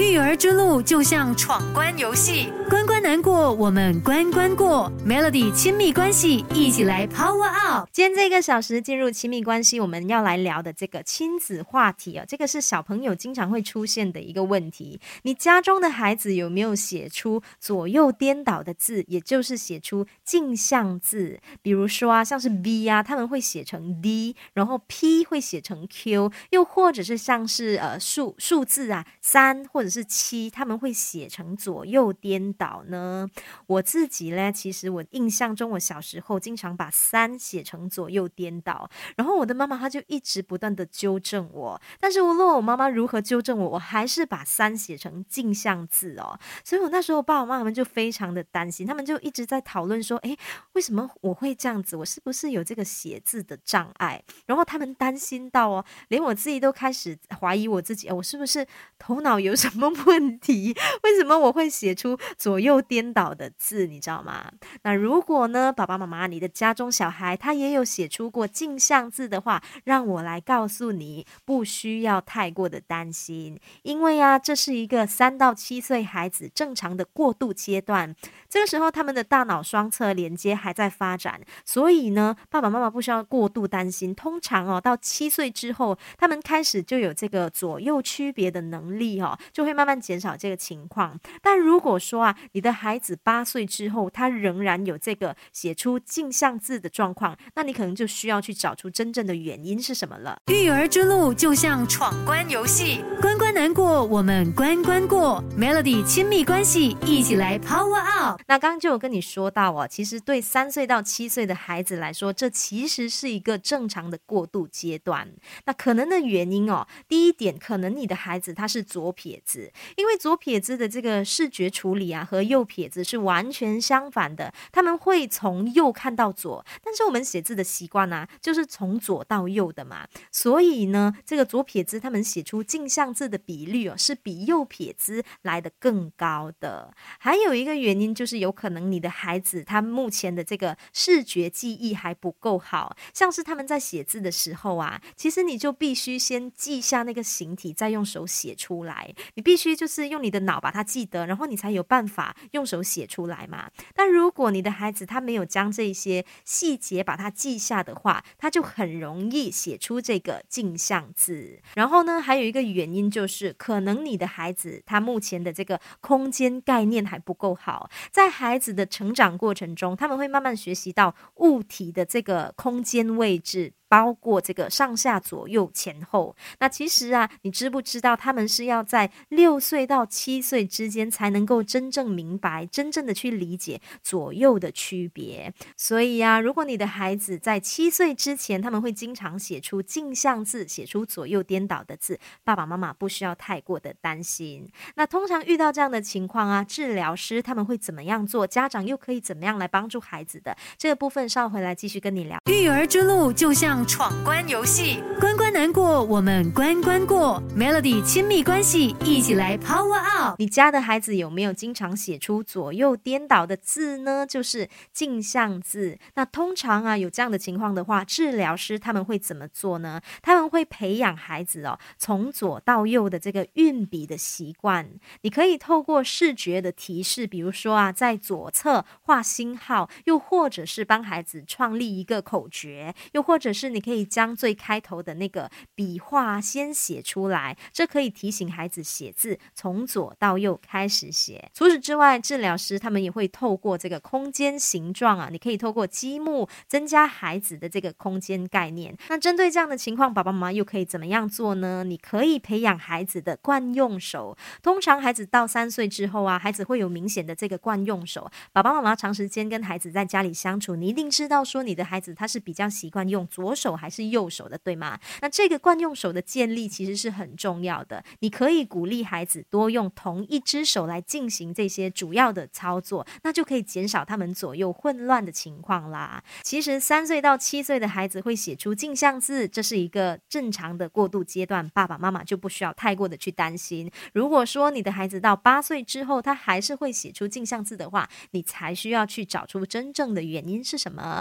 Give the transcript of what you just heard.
育儿之路就像闯关游戏，关关难过，我们关关过。Melody 亲密关系，一起来 Power Up。今天这个小时进入亲密关系，我们要来聊的这个亲子话题啊，这个是小朋友经常会出现的一个问题。你家中的孩子有没有写出左右颠倒的字，也就是写出镜像字？比如说啊，像是 B 啊，他们会写成 D，然后 P 会写成 Q，又或者是像是呃数数字啊，三或者是七，他们会写成左右颠倒呢？我自己呢，其实我印象中，我小时候经常把三写成左右颠倒，然后我的妈妈她就一直不断的纠正我，但是无论我妈妈如何纠正我，我还是把三写成镜像字哦。所以我那时候爸爸妈妈们就非常的担心，他们就一直在讨论说，诶，为什么我会这样子？我是不是有这个写字的障碍？然后他们担心到哦，连我自己都开始怀疑我自己，我是不是头脑有什什么问题？为什么我会写出左右颠倒的字？你知道吗？那如果呢，爸爸妈妈，你的家中小孩他也有写出过镜像字的话，让我来告诉你，不需要太过的担心，因为啊，这是一个三到七岁孩子正常的过渡阶段，这个时候他们的大脑双侧连接还在发展，所以呢，爸爸妈妈不需要过度担心。通常哦，到七岁之后，他们开始就有这个左右区别的能力哦，就会慢慢减少这个情况。但如果说啊，你的孩子八岁之后，他仍然有这个写出镜像字的状况，那你可能就需要去找出真正的原因是什么了。育儿之路就像闯关游戏，关关难过，我们关关过。Melody 亲密关系，一起来 Power Up。那刚刚就有跟你说到哦，其实对三岁到七岁的孩子来说，这其实是一个正常的过渡阶段。那可能的原因哦，第一点，可能你的孩子他是左撇子，因为左撇子的这个视觉处理啊，和右撇子是完全相反的，他们会从右看到左，但是我们写字的习惯呢，就是从左到右的嘛，所以呢，这个左撇子他们写出镜像字的比率哦，是比右撇子来的更高的。还有一个原因就是，有可能你的孩子他目前的这个视觉记忆还不够好，像是他们在写字的时候啊，其实你就必须先记下那个形体，再用手写出来。你必须就是用你的脑把它记得，然后你才有办法用手写出来嘛。但如果你的孩子他没有将这些细节把它记下的话，他就很容易写出这个镜像字。然后呢，还有一个原因就是，可能你的孩子他目前的这个空间概念还不够好，在孩子的成长过程中，他们会慢慢学习到物体的这个空间位置。包括这个上下左右前后，那其实啊，你知不知道他们是要在六岁到七岁之间才能够真正明白、真正的去理解左右的区别？所以啊，如果你的孩子在七岁之前，他们会经常写出镜像字，写出左右颠倒的字，爸爸妈妈不需要太过的担心。那通常遇到这样的情况啊，治疗师他们会怎么样做？家长又可以怎么样来帮助孩子的？这个部分稍回来继续跟你聊。育儿之路就像。闯关游戏，关关难过，我们关关过。Melody 亲密关系，一起来 Power Up。你家的孩子有没有经常写出左右颠倒的字呢？就是镜像字。那通常啊，有这样的情况的话，治疗师他们会怎么做呢？他们会培养孩子哦，从左到右的这个运笔的习惯。你可以透过视觉的提示，比如说啊，在左侧画星号，又或者是帮孩子创立一个口诀，又或者是。是你可以将最开头的那个笔画先写出来，这可以提醒孩子写字从左到右开始写。除此之外，治疗师他们也会透过这个空间形状啊，你可以透过积木增加孩子的这个空间概念。那针对这样的情况，爸爸妈妈又可以怎么样做呢？你可以培养孩子的惯用手。通常孩子到三岁之后啊，孩子会有明显的这个惯用手。爸爸妈妈长时间跟孩子在家里相处，你一定知道说你的孩子他是比较习惯用左手。手还是右手的，对吗？那这个惯用手的建立其实是很重要的。你可以鼓励孩子多用同一只手来进行这些主要的操作，那就可以减少他们左右混乱的情况啦。其实三岁到七岁的孩子会写出镜像字，这是一个正常的过渡阶段，爸爸妈妈就不需要太过的去担心。如果说你的孩子到八岁之后，他还是会写出镜像字的话，你才需要去找出真正的原因是什么。